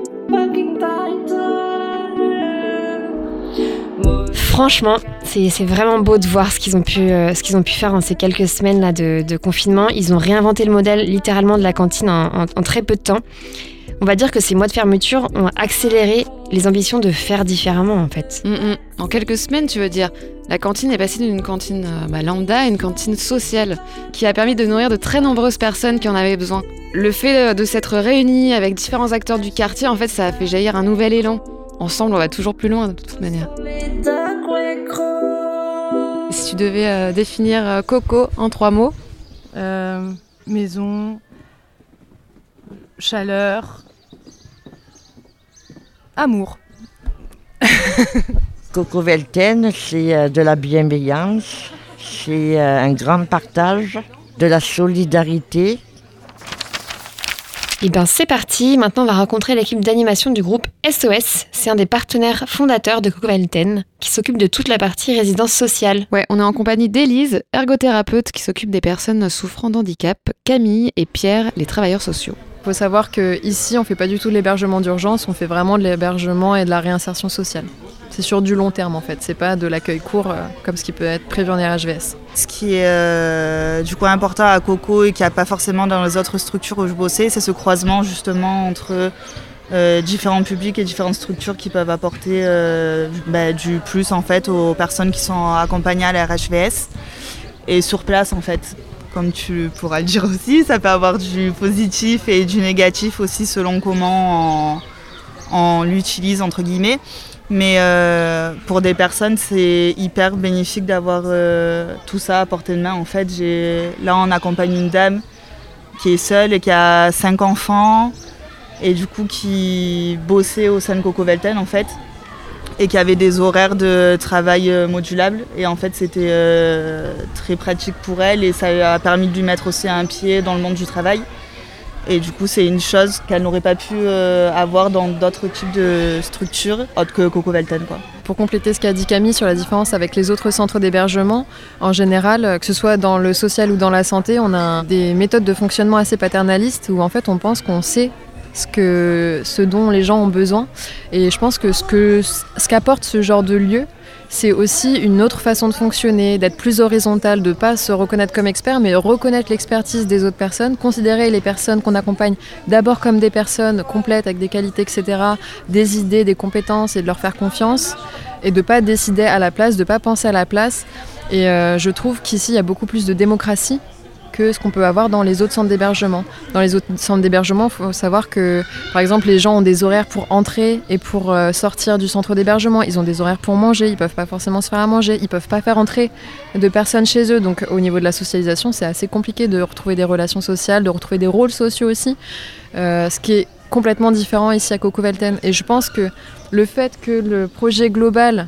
Franchement, c'est vraiment beau de voir ce qu'ils ont, pu, euh, ont pu faire en ces quelques semaines là de, confinement. Ils ont réinventé le modèle littéralement de la cantine en, très peu de temps. On va dire que ces mois de fermeture ont accéléré les ambitions de faire différemment en fait. Mm, mm. En quelques semaines, tu veux dire La cantine est passée d'une cantine euh, bah, lambda à une cantine sociale qui a permis de nourrir de très nombreuses personnes qui en avaient besoin. Le fait de s'être réunis avec différents acteurs du quartier, en fait, ça a fait jaillir un nouvel élan. Ensemble, on va toujours plus loin de toute manière. Si tu devais euh, définir euh, Coco en trois mots Maison, chaleur, amour. <laughs> Coco Velten, c'est euh, de la bienveillance, c'est euh, un grand partage, de la solidarité. Et eh bien c'est parti, maintenant on va rencontrer l'équipe d'animation du groupe SOS. C'est un des partenaires fondateurs de Coco Velten qui s'occupe de toute la partie résidence sociale. Ouais, on est en compagnie d'Élise, ergothérapeute qui s'occupe des personnes souffrant d'handicap, Camille et Pierre, les travailleurs sociaux. Il faut savoir qu'ici, on ne fait pas du tout de l'hébergement d'urgence, on fait vraiment de l'hébergement et de la réinsertion sociale. C'est sur du long terme en fait, c'est pas de l'accueil court euh, comme ce qui peut être prévu en RHVS. Ce qui est euh, du coup important à Coco et qui n'y a pas forcément dans les autres structures où je bossais, c'est ce croisement justement entre euh, différents publics et différentes structures qui peuvent apporter bah, du plus en fait aux personnes qui sont accompagnées à la RHVS et sur place en fait comme tu pourras le dire aussi, ça peut avoir du positif et du négatif aussi selon comment on, l'utilise entre guillemets. Mais euh, pour des personnes, c'est hyper bénéfique d'avoir euh, tout ça à portée de main. En fait, là, on accompagne une dame qui est seule et qui a cinq enfants et du coup qui bossait au sein de Coco Velten en fait et qui avait des horaires de travail euh, modulables. Et en fait, c'était euh, très pratique pour elle et ça a permis de lui mettre aussi un pied dans le monde du travail. Et du coup, c'est une chose qu'elle n'aurait pas pu euh, avoir dans d'autres types de structures, autres que Coco Velten. Pour compléter ce qu'a dit Camille sur la différence avec les autres centres d'hébergement, en général, que ce soit dans le social ou dans la santé, on a des méthodes de fonctionnement assez paternalistes où en fait on pense qu'on sait ce, que, ce dont les gens ont besoin. Et je pense que ce qu'apporte ce, ce genre de lieu, c'est aussi une autre façon de fonctionner, d'être plus horizontal, de ne pas se reconnaître comme expert, mais reconnaître l'expertise des autres personnes, considérer les personnes qu'on accompagne d'abord comme des personnes complètes avec des qualités, etc., des idées, des compétences et de leur faire confiance, et de ne pas décider à la place, de ne pas penser à la place. Et euh, je trouve qu'ici, il y a beaucoup plus de démocratie que ce qu'on peut avoir dans les autres centres d'hébergement. Dans les autres centres d'hébergement, il faut savoir que, par exemple, les gens ont des horaires pour entrer et pour euh, sortir du centre d'hébergement. Ils ont des horaires pour manger, ils peuvent pas forcément se faire à manger, ils peuvent pas faire entrer de personnes chez eux. Donc, au niveau de la socialisation, c'est assez compliqué de retrouver des relations sociales, de retrouver des rôles sociaux aussi. Euh, ce qui est complètement différent ici à Coco Velten. Et je pense que le fait que le projet global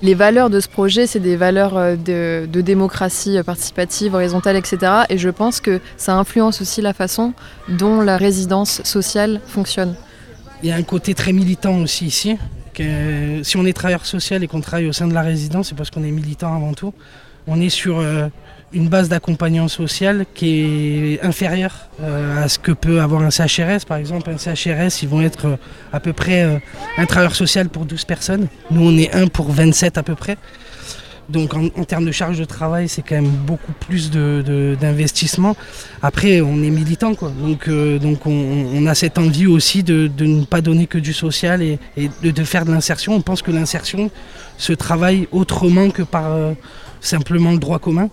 Les valeurs de ce projet, c'est des valeurs euh, de, de, démocratie participative, horizontale, etc. Et je pense que ça influence aussi la façon dont la résidence sociale fonctionne. Il y a un côté très militant aussi ici. Si on est travailleur social et qu'on travaille au sein de la résidence, c'est parce qu'on est militant avant tout. On est sur euh, une base d'accompagnement social qui est inférieure euh, à ce que peut avoir un CHRS. Par exemple, un CHRS, ils vont être euh, à peu près un travailleur social pour 12 personnes. Nous, on est un pour 27 à peu près. Donc en, en termes de charge de travail, c'est quand même beaucoup plus d'investissement. De, Après, on est militant, quoi. Donc, euh, donc on, on, a cette envie aussi de, de, ne pas donner que du social et, et de, de, faire de l'insertion. On pense que l'insertion se travaille autrement que par euh, simplement le droit commun.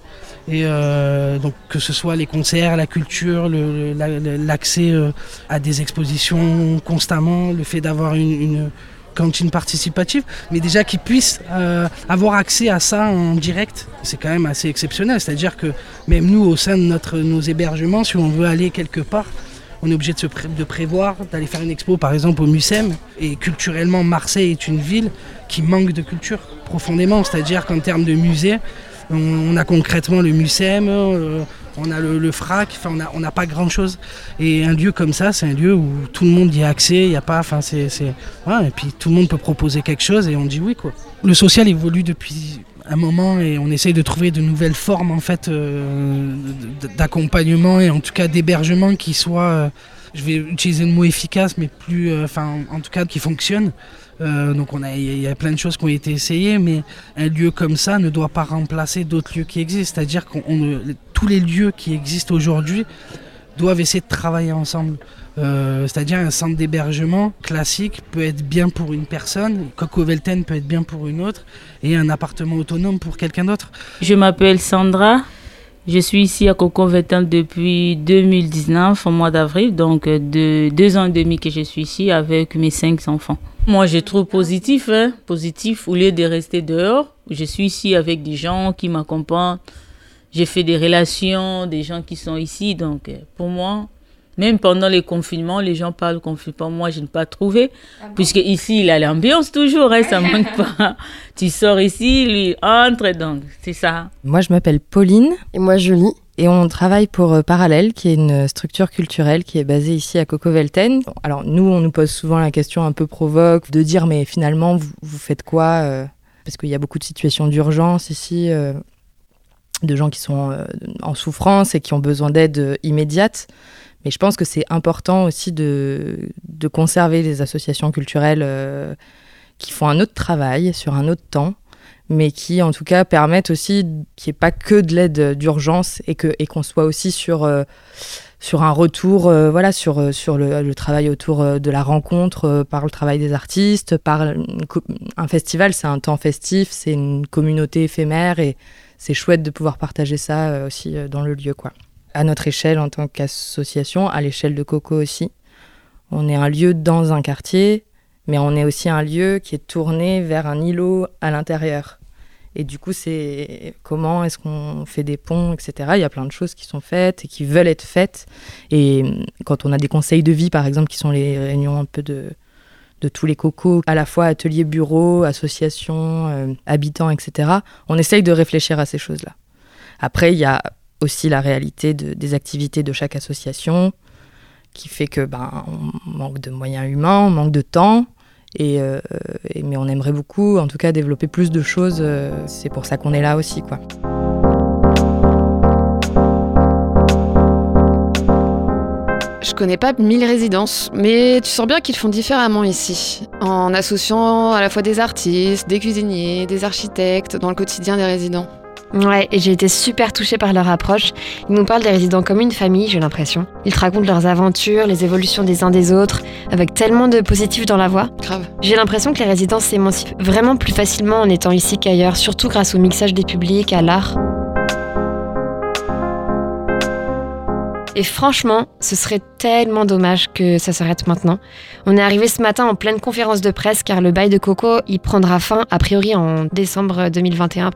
Et euh, donc que ce soit les concerts, la culture, l'accès euh, à des expositions constamment, le fait d'avoir une, une, cantine participative, mais déjà qu'ils puissent euh, avoir accès à ça en direct, c'est quand même assez exceptionnel. C'est-à-dire que même nous, au sein de notre, nos hébergements, si on veut aller quelque part, on est obligé de, se prévoir, d'aller faire une expo par exemple au MUSEM. Et culturellement, Marseille est une ville qui manque de culture profondément. C'est-à-dire qu'en termes de musée, on, a concrètement le MUSEM, euh, on a le, FRAC, enfin on n'a pas grand chose. Et un lieu comme ça, c'est un lieu où tout le monde y a accès, il n'y a pas, enfin c'est, ouais, et puis tout le monde peut proposer quelque chose et on dit oui quoi. Le social évolue depuis un moment et on essaye de trouver de nouvelles formes en fait euh, d'accompagnement et en tout cas d'hébergement qui soient, euh, je vais utiliser le mot efficace, mais plus, enfin en tout cas qui fonctionnent. Euh, donc on a, il y a plein de choses qui ont été essayées, mais un lieu comme ça ne doit pas remplacer d'autres lieux qui existent. C'est-à-dire que tous les lieux qui existent aujourd'hui doivent essayer de travailler ensemble. Euh, C'est-à-dire un centre d'hébergement classique peut être bien pour une personne, Coco Velten peut être bien pour une autre, et un appartement autonome pour quelqu'un d'autre. Je m'appelle Sandra. Je suis ici à Coco Velten depuis 2019, au mois d'avril, donc de deux ans et demi que je suis ici avec mes cinq enfants. Moi, je trouve positif, hein, positif, au lieu de rester dehors. Je suis ici avec des gens qui m'accompagnent. J'ai fait des relations, des gens qui sont ici. Donc, pour moi, même pendant les confinements, les gens parlent confinement. Moi, je n'ai pas trouvé. Ah bon? Puisque ici, il a l'ambiance toujours, hein, ça manque <laughs> pas. tu sors ici, lui entre, donc c'est ça. Moi, je m'appelle Pauline. Et moi, Julie. Et on travaille pour euh, Parallèle, qui est une structure culturelle qui est basée ici à Coco Velten. Alors nous, on nous pose souvent la question un peu provoque de dire mais finalement, vous, vous faites quoi euh, Parce qu'il y a beaucoup de situations d'urgence ici, euh, de gens qui sont euh, en souffrance et qui ont besoin d'aide immédiate. Mais je pense que c'est important aussi de, de, conserver les associations culturelles euh, qui font un autre travail sur un autre temps mais qui en tout cas permettent aussi qu'il n'y ait pas que de l'aide d'urgence et qu'on et soit aussi sur, euh, sur un retour, euh, voilà, sur, sur le, le, travail autour euh, de la rencontre, par le travail des artistes, par un festival, c'est un temps festif, c'est une communauté éphémère et c'est chouette de pouvoir partager ça aussi dans le lieu. Quoi. À notre échelle en tant qu'association, à l'échelle de Coco aussi, on est un lieu dans un quartier mais on est aussi un lieu qui est tourné vers un îlot à l'intérieur. Et du coup, c'est comment est-ce qu'on fait des ponts, etc. Il y a plein de choses qui sont faites et qui veulent être faites. Et quand on a des conseils de vie, par exemple, qui sont les réunions un peu de, de tous les cocos, à la fois ateliers, bureaux, associations, euh, habitants, etc., on essaye de réfléchir à ces choses-là. Après, il y a aussi la réalité de, des activités de chaque association, qui fait que ben, on manque de moyens humains, on manque de temps. Et, euh, mais on aimerait beaucoup, en tout cas, développer plus de choses. Euh, c'est pour ça qu'on est là aussi, quoi. Je connais pas mille résidences, mais tu sens bien qu'ils font différemment ici, en associant à la fois des artistes, des cuisiniers, des architectes dans le quotidien des résidents. Ouais, et j'ai été super touchée par leur approche. Ils nous parlent des résidents comme une famille, j'ai l'impression. Ils te racontent leurs aventures, les évolutions des uns des autres, avec tellement de positifs dans la voix. Grave. J'ai l'impression que les résidents s'émancipent vraiment plus facilement en étant ici qu'ailleurs, surtout grâce au mixage des publics, à l'art. Et franchement, ce serait tellement dommage que ça s'arrête maintenant. On est arrivé ce matin en pleine conférence de presse car le bail de Coco, il prendra fin a priori en décembre 2021.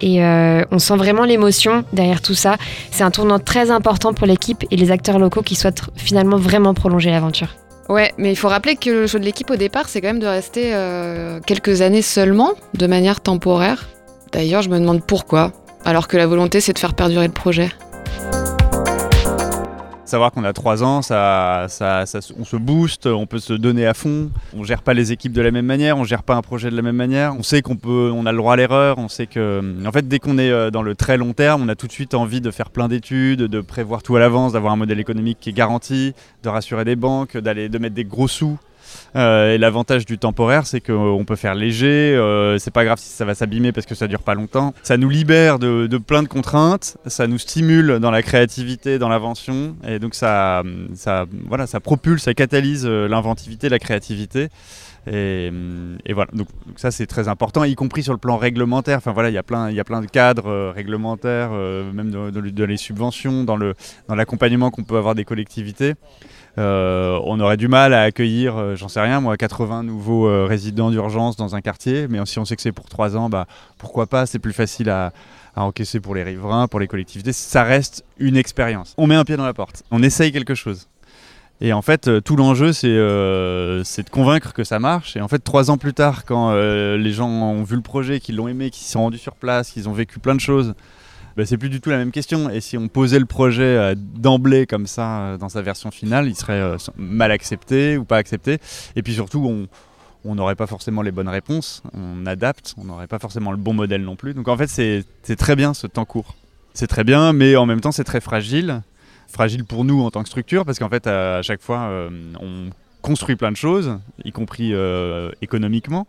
Et euh, on sent vraiment l'émotion derrière tout ça. C'est un tournant très important pour l'équipe et les acteurs locaux qui souhaitent finalement vraiment prolonger l'aventure. Ouais, mais il faut rappeler que le choix de l'équipe au départ, c'est quand même de rester euh, quelques années seulement, de manière temporaire. D'ailleurs, je me demande pourquoi, alors que la volonté, c'est de faire perdurer le projet. Savoir qu'on a trois ans, ça, ça, on se booste, on peut se donner à fond. On gère pas les équipes de la même manière, on gère pas un projet de la même manière. On sait qu'on peut, on a le droit à l'erreur. On sait que, en fait, dès qu'on est euh, dans le très long terme, on a tout de suite envie de faire plein d'études, de prévoir tout à l'avance, d'avoir un modèle économique qui est garanti, de rassurer des banques, d'aller, de mettre des gros sous euh, et l'avantage du temporaire, c'est qu'on peut faire léger. Euh, c'est pas grave si ça va s'abîmer parce que ça dure pas longtemps. Ça nous libère de, plein de contraintes. Ça nous stimule dans la créativité, dans l'invention. Et donc ça, voilà, ça propulse, ça catalyse euh, l'inventivité, la créativité. Et, voilà, donc, ça c'est très important, y compris sur le plan réglementaire. Enfin voilà, il y a plein, il y a plein de cadres réglementaires, même dans, les subventions, dans l'accompagnement qu'on peut avoir des collectivités. Euh, on aurait du mal à accueillir, euh, j'en sais rien, moi, 80 nouveaux euh, résidents d'urgence dans un quartier. Mais si on sait que c'est pour 3 ans, bah, pourquoi pas? C'est plus facile à, encaisser pour les riverains, pour les collectivités. Ça reste une expérience. On met un pied dans la porte. On essaye quelque chose. Et en fait, tout l'enjeu, c'est de convaincre que ça marche. Et en fait, trois ans plus tard, quand les gens ont vu le projet, qu'ils l'ont aimé, qu'ils s'y sont rendus sur place, qu'ils ont vécu plein de choses, bah, c'est plus du tout la même question. Et si on posait le projet euh, d'emblée comme ça euh, dans sa version finale, il serait euh, mal accepté ou pas accepté. Et puis surtout, on n'aurait pas forcément les bonnes réponses, on adapte, on n'aurait pas forcément le bon modèle non plus. Donc en fait, c'est très bien ce temps court. C'est très bien, mais en même temps, c'est très fragile. Fragile pour nous en tant que structure, parce qu'en fait, à, chaque fois, on construit plein de choses, y compris économiquement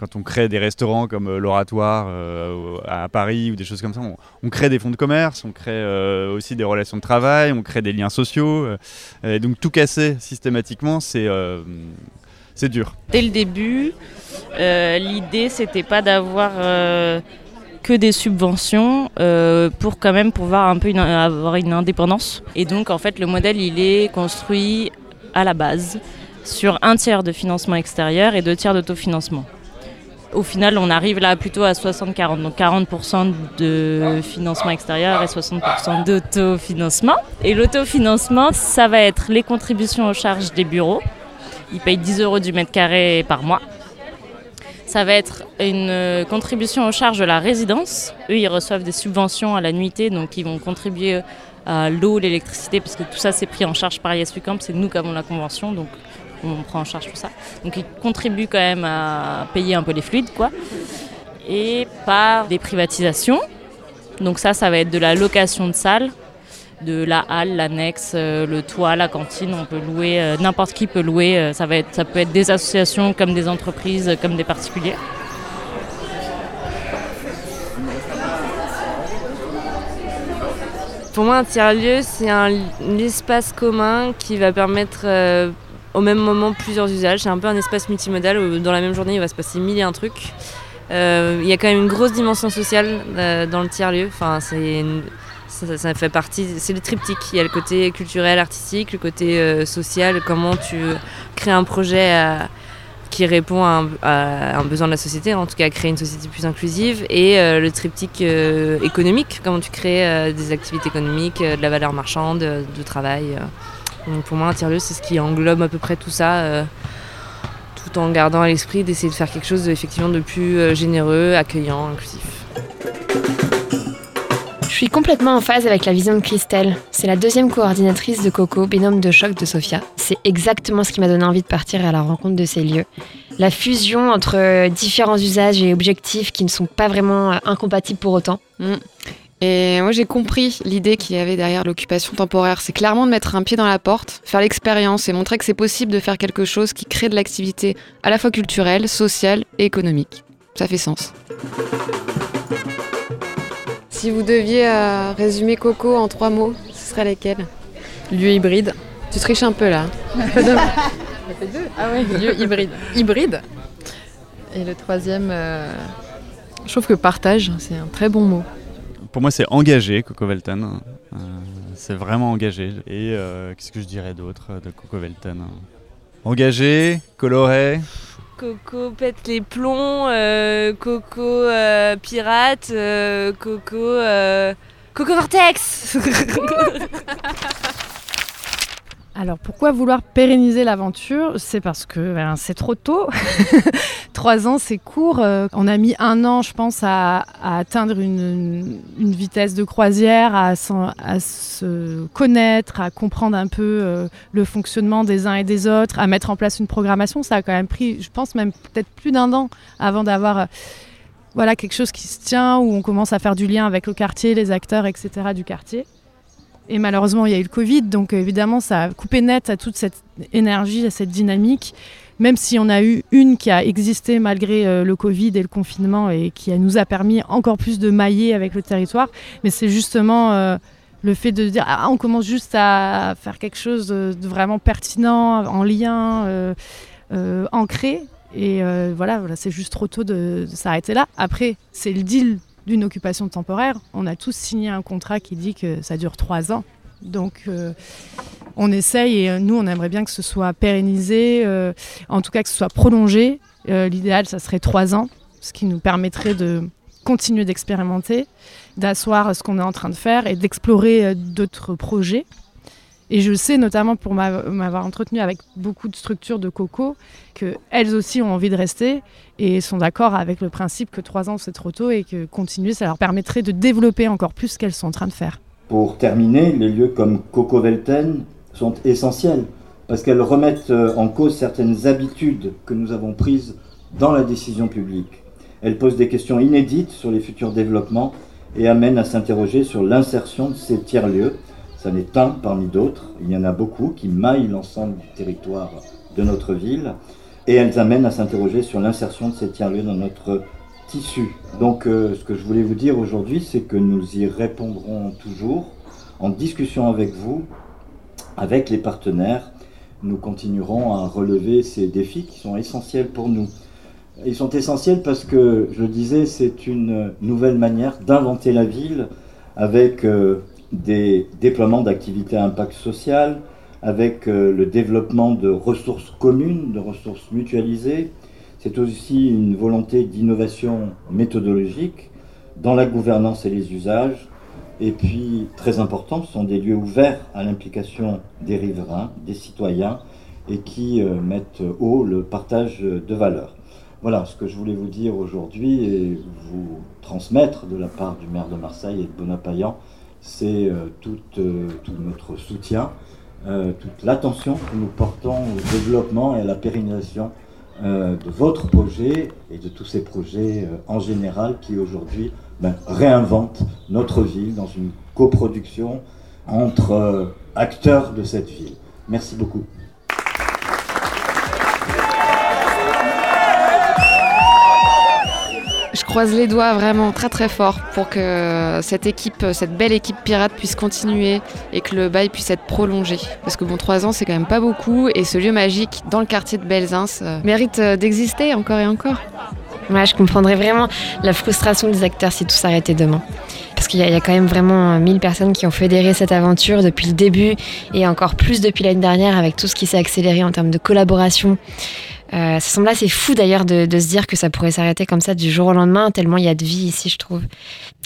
quand on crée des restaurants comme euh, l'Oratoire euh, à Paris ou des choses comme ça, on, crée des fonds de commerce, on crée euh, aussi des relations de travail, on crée des liens sociaux. et donc tout casser systématiquement, c'est dur. Dès le début, l'idée c'était pas d'avoir que des subventions pour quand même pouvoir un peu avoir une indépendance. Et donc en fait le modèle il est construit à la base sur un tiers de financement extérieur et deux tiers d'autofinancement. Au final, on arrive là plutôt à 60-40, donc 40% de financement extérieur et 60% d'autofinancement. Et l'autofinancement, ça va être les contributions aux charges des bureaux. Ils payent 10 euros du mètre carré par mois. Ça va être une contribution aux charges de la résidence. Eux, ils reçoivent des subventions à la nuitée, donc ils vont contribuer à l'eau, l'électricité, parce que tout ça, c'est pris en charge par Camp. C'est nous qui avons la convention, donc on prend en charge tout ça. Donc ils contribuent quand même à payer un peu les fluides, quoi. Et par des privatisations. Donc ça, ça va être de la location de salles, de la halle, l'annexe, euh, le toit, la cantine. On peut louer, euh, n'importe qui peut louer. Euh, ça, va ça peut être des associations comme des entreprises, comme des particuliers. Pour moi, un tiers-lieu, c'est un, espace commun qui va permettre au même moment plusieurs usages. C'est un peu un espace multimodal où dans la même journée il va se passer mille et un trucs. Euh, il y a quand même une grosse dimension sociale euh, dans le tiers-lieu. Enfin, c'est ça, fait partie, c'est le triptyque. Il y a le côté culturel, artistique, le côté euh, social, comment tu crées un projet qui répond à un, besoin de la société, en tout cas à créer une société plus inclusive, et le triptyque économique, comment tu crées des activités économiques, de la valeur marchande, du travail pour moi, un tiers-lieu, c'est ce qui englobe à peu près tout ça, euh, tout en gardant à l'esprit d'essayer de faire quelque chose de, effectivement de plus euh, généreux, accueillant, inclusif. Je suis complètement en phase avec la vision de Christelle. C'est la deuxième coordinatrice de Coco, binôme de choc de Sophia. C'est exactement ce qui m'a donné envie de partir à la rencontre de ces lieux. La fusion entre euh, différents usages et objectifs qui ne sont pas vraiment incompatibles pour autant. Mm. Et moi, j'ai compris l'idée qu'il y avait derrière l'occupation temporaire. C'est clairement de mettre un pied dans la porte, faire l'expérience et montrer que c'est possible de faire quelque chose qui crée de l'activité à la fois culturelle, sociale et économique. Ça fait sens. Si vous deviez euh, résumer Coco en trois mots, ce serait lesquels? Lieu hybride. Tu triches un peu là. <laughs> Ah oui, lieu hybride. Hybride. Et le troisième, euh, je trouve que partage, c'est un très bon mot pour moi, c'est engagé, Coco Velten. Euh, c'est vraiment engagé. Et euh, qu'est-ce que je dirais d'autre euh, de Coco Velten Engagé, coloré. Coco pète les plombs, Coco pirate, Coco. Coco Vortex <laughs> alors pourquoi vouloir pérenniser l'aventure? C'est parce que ben, c'est trop tôt. <laughs> Trois ans, c'est court. Euh, on a mis un an, je pense, à, atteindre une, vitesse de croisière, à, se connaître, à comprendre un peu euh, le fonctionnement des uns et des autres, à mettre en place une programmation. Ça a quand même pris, je pense, même peut-être plus d'un an avant d'avoir... Euh, voilà, quelque chose qui se tient, où on commence à faire du lien avec le quartier, les acteurs, etc. du quartier. Et malheureusement, il y a eu le Covid, donc évidemment, ça a coupé net à toute cette énergie, à cette dynamique. Même si on a eu une qui a existé malgré euh, le Covid et le confinement et qui nous a permis encore plus de mailler avec le territoire. Mais c'est justement euh, le fait de dire ah, on commence juste à faire quelque chose de vraiment pertinent, en lien, euh, ancré. Et voilà, voilà c'est juste trop tôt de s'arrêter là. Après, c'est le deal d'une occupation temporaire. On a tous signé un contrat qui dit que ça dure trois ans. Donc euh, on essaye et euh, nous on aimerait bien que ce soit pérennisé, euh, en tout cas que ce soit prolongé. L'idéal ça serait trois ans, ce qui nous permettrait de continuer d'expérimenter, d'asseoir ce qu'on est en train de faire et d'explorer d'autres projets. Et je sais notamment pour m'avoir entretenu avec beaucoup de structures de coco qu'elles aussi ont envie de rester et sont d'accord avec le principe que trois ans c'est trop tôt et que continuer ça leur permettrait de développer encore plus ce qu'elles sont en train de faire. Pour terminer, les lieux comme Coco Velten sont essentiels parce qu'elles remettent euh, en cause certaines habitudes que nous avons prises dans la décision publique. Elles posent des questions inédites sur les futurs développements et amènent à s'interroger sur l'insertion de ces tiers-lieux ça n'est un parmi d'autres. Il y en a beaucoup qui maillent l'ensemble du territoire de notre ville et elles amènent à s'interroger sur l'insertion de ces tiers-lieux dans notre tissu. Donc euh, ce que je voulais vous dire aujourd'hui, c'est que nous y répondrons toujours en discussion avec vous, avec les partenaires. Nous continuerons à relever ces défis qui sont essentiels pour nous. Ils sont essentiels parce que, je le disais, c'est une nouvelle manière d'inventer la ville avec euh, des déploiements d'activités à impact social, avec euh, le développement de ressources communes, de ressources mutualisées. C'est aussi une volonté d'innovation méthodologique dans la gouvernance et les usages. Et puis, très important, ce sont des lieux ouverts à l'implication des riverains, des citoyens, et qui euh, mettent haut le partage de valeurs. Voilà ce que je voulais vous dire aujourd'hui et vous transmettre de la part du maire de Marseille et de Bonapayan c'est euh, euh, tout, notre soutien, euh, toute l'attention que nous portons au développement et à la pérennisation de votre projet et de tous ces projets en général qui aujourd'hui ben, réinventent notre ville dans une coproduction entre acteurs de cette ville. Merci beaucoup. Croise les doigts vraiment très très fort pour que cette équipe, cette belle équipe pirate puisse continuer et que le bail puisse être prolongé. Parce que bon, trois ans c'est quand même pas beaucoup et ce lieu magique dans le quartier de Belzins euh, mérite euh, d'exister encore et encore. Ouais, je comprendrais vraiment la frustration des acteurs si tout s'arrêtait demain. Parce qu'il y, a quand même vraiment 1000 personnes qui ont fédéré cette aventure depuis le début et encore plus depuis l'année dernière avec tout ce qui s'est accéléré en termes de collaboration. Euh, ça semble assez fou d'ailleurs de, se dire que ça pourrait s'arrêter comme ça du jour au lendemain, tellement il y a de vie ici, je trouve.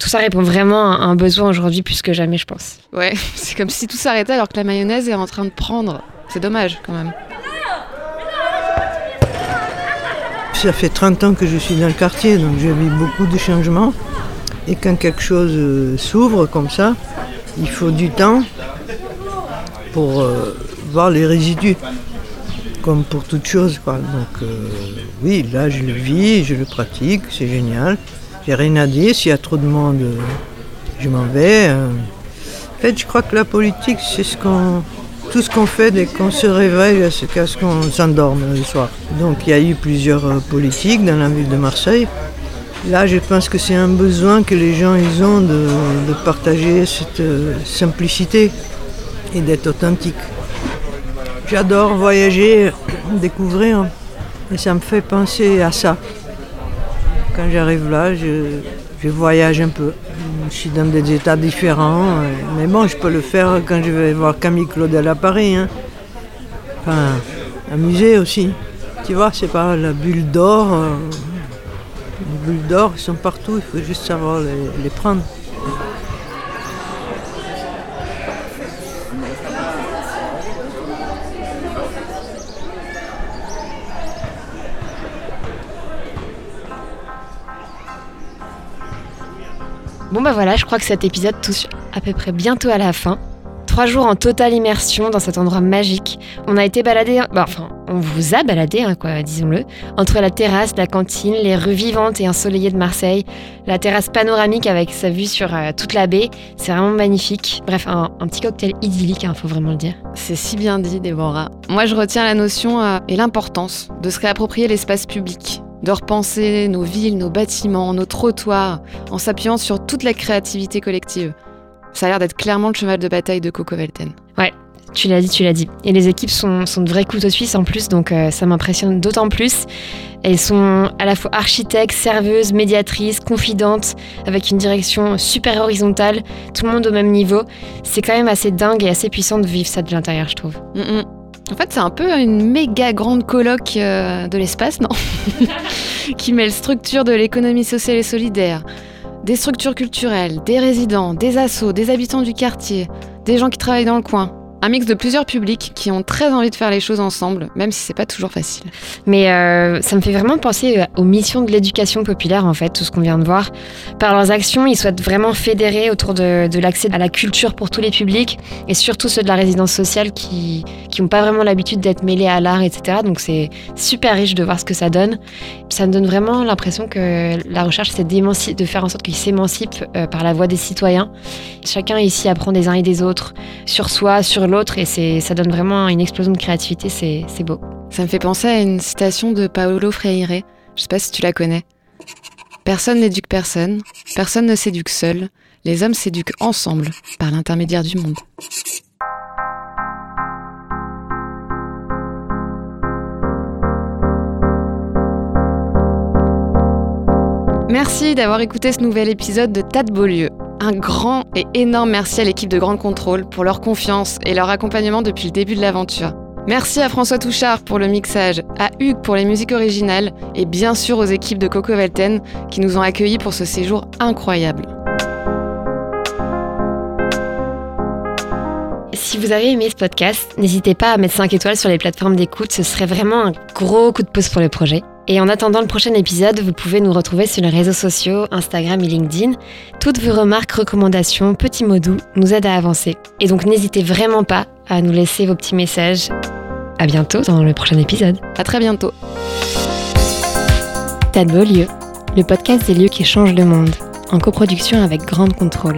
Tout ça répond vraiment à un besoin aujourd'hui plus que jamais, je pense. Ouais, <laughs> c'est comme si tout s'arrêtait alors que la mayonnaise est en train de prendre. C'est dommage quand même. Ça fait 30 ans que je suis dans le quartier, donc j'ai vu beaucoup de changements. Et quand quelque chose euh, s'ouvre comme ça, il faut du temps pour euh, voir les résidus comme pour toute chose. Donc euh, oui, là je le vis, je le pratique, c'est génial. J'ai rien à dire, s'il y a trop de monde, euh, je m'en vais. Euh. En fait, je crois que la politique, c'est ce qu'on, tout ce qu'on fait dès qu'on se réveille jusqu'à ce qu'on s'endorme le soir. Donc il y a eu plusieurs politiques dans la ville de Marseille. Là, je pense que c'est un besoin que les gens ils ont de, de partager cette simplicité et d'être authentique. J'adore voyager, découvrir, et ça me fait penser à ça. Quand j'arrive là, je, voyage un peu. Je suis dans des états différents, mais bon, je peux le faire quand je vais voir Camille Claudel à Paris. Hein. Enfin, un musée aussi. Tu vois, c'est pas la bulle d'or. Euh, les bulles d'or, sont partout, il faut juste savoir les prendre. Bon bah voilà, je crois que cet épisode touche à peu près bientôt à la fin. Trois jours en totale immersion dans cet endroit magique. On a été baladé, bah, enfin, on vous a baladé, hein, quoi, disons-le, entre la terrasse, la cantine, les rues vivantes et ensoleillées de Marseille, la terrasse panoramique avec sa vue sur euh, toute la baie. C'est vraiment magnifique. Bref, un, petit cocktail idyllique, il hein, faut vraiment le dire. C'est si bien dit, Déborah. Moi, je retiens la notion euh, et l'importance de se réapproprier l'espace public de repenser nos villes, nos bâtiments, nos trottoirs, en s'appuyant sur toute la créativité collective. Ça a l'air d'être clairement le cheval de bataille de Coco Velten. Ouais, tu l'as dit, tu l'as dit. Et les équipes sont, sont de vrais couteaux suisses en plus, donc euh, ça m'impressionne d'autant plus. Elles sont à la fois architectes, serveuses, médiatrices, confidentes, avec une direction super horizontale, tout le monde au même niveau. C'est quand même assez dingue et assez puissant de vivre ça de l'intérieur, je trouve. Mm, mm. En fait, c'est un peu une méga grande colloque euh, de l'espace, non <laughs> Qui mêle structure de l'économie sociale et solidaire, des structures culturelles, des résidents, des assos, des habitants du quartier, des gens qui travaillent dans le coin. Un mix de plusieurs publics qui ont très envie de faire les choses ensemble, même si c'est pas toujours facile. Mais euh, ça me fait vraiment penser euh, aux missions de l'éducation populaire, en fait, tout ce qu'on vient de voir. Par leurs actions, ils souhaitent vraiment fédérer autour de, l'accès à la culture pour tous les publics, et surtout ceux de la résidence sociale qui n'ont pas vraiment l'habitude d'être mêlés à l'art, etc. Donc c'est super riche de voir ce que ça donne. Ça me donne vraiment l'impression que la recherche, c'est de faire en sorte qu'ils s'émancipent euh, par la voix des citoyens. Chacun ici apprend des uns et des autres, sur soi, sur l'autre l'autre et ça donne vraiment une explosion de créativité, c'est beau. Ça me fait penser à une citation de Paolo Freire, je sais pas si tu la connais. Personne n'éduque personne, personne ne s'éduque seul, les hommes s'éduquent ensemble par l'intermédiaire du monde. Merci d'avoir écouté ce nouvel épisode de Tas de Beaulieu. Un grand et énorme merci à l'équipe de Grande Contrôle pour leur confiance et leur accompagnement depuis le début de l'aventure. Merci à François Touchard pour le mixage, à Hugues pour les musiques originales et bien sûr aux équipes de Coco Velten qui nous ont accueillis pour ce séjour incroyable. Si vous avez aimé ce podcast, n'hésitez pas à mettre 5 étoiles sur les plateformes d'écoute, ce serait vraiment un gros coup de pouce pour le projet. Et en attendant le prochain épisode, vous pouvez nous retrouver sur les réseaux sociaux, Instagram et LinkedIn. Toutes vos remarques, recommandations, petits mots doux nous aident à avancer. Et donc n'hésitez vraiment pas à nous laisser vos petits messages. À bientôt dans le prochain épisode. À très bientôt. Tas de beaux lieux, le podcast des lieux qui changent le monde, en coproduction avec Grande Contrôle.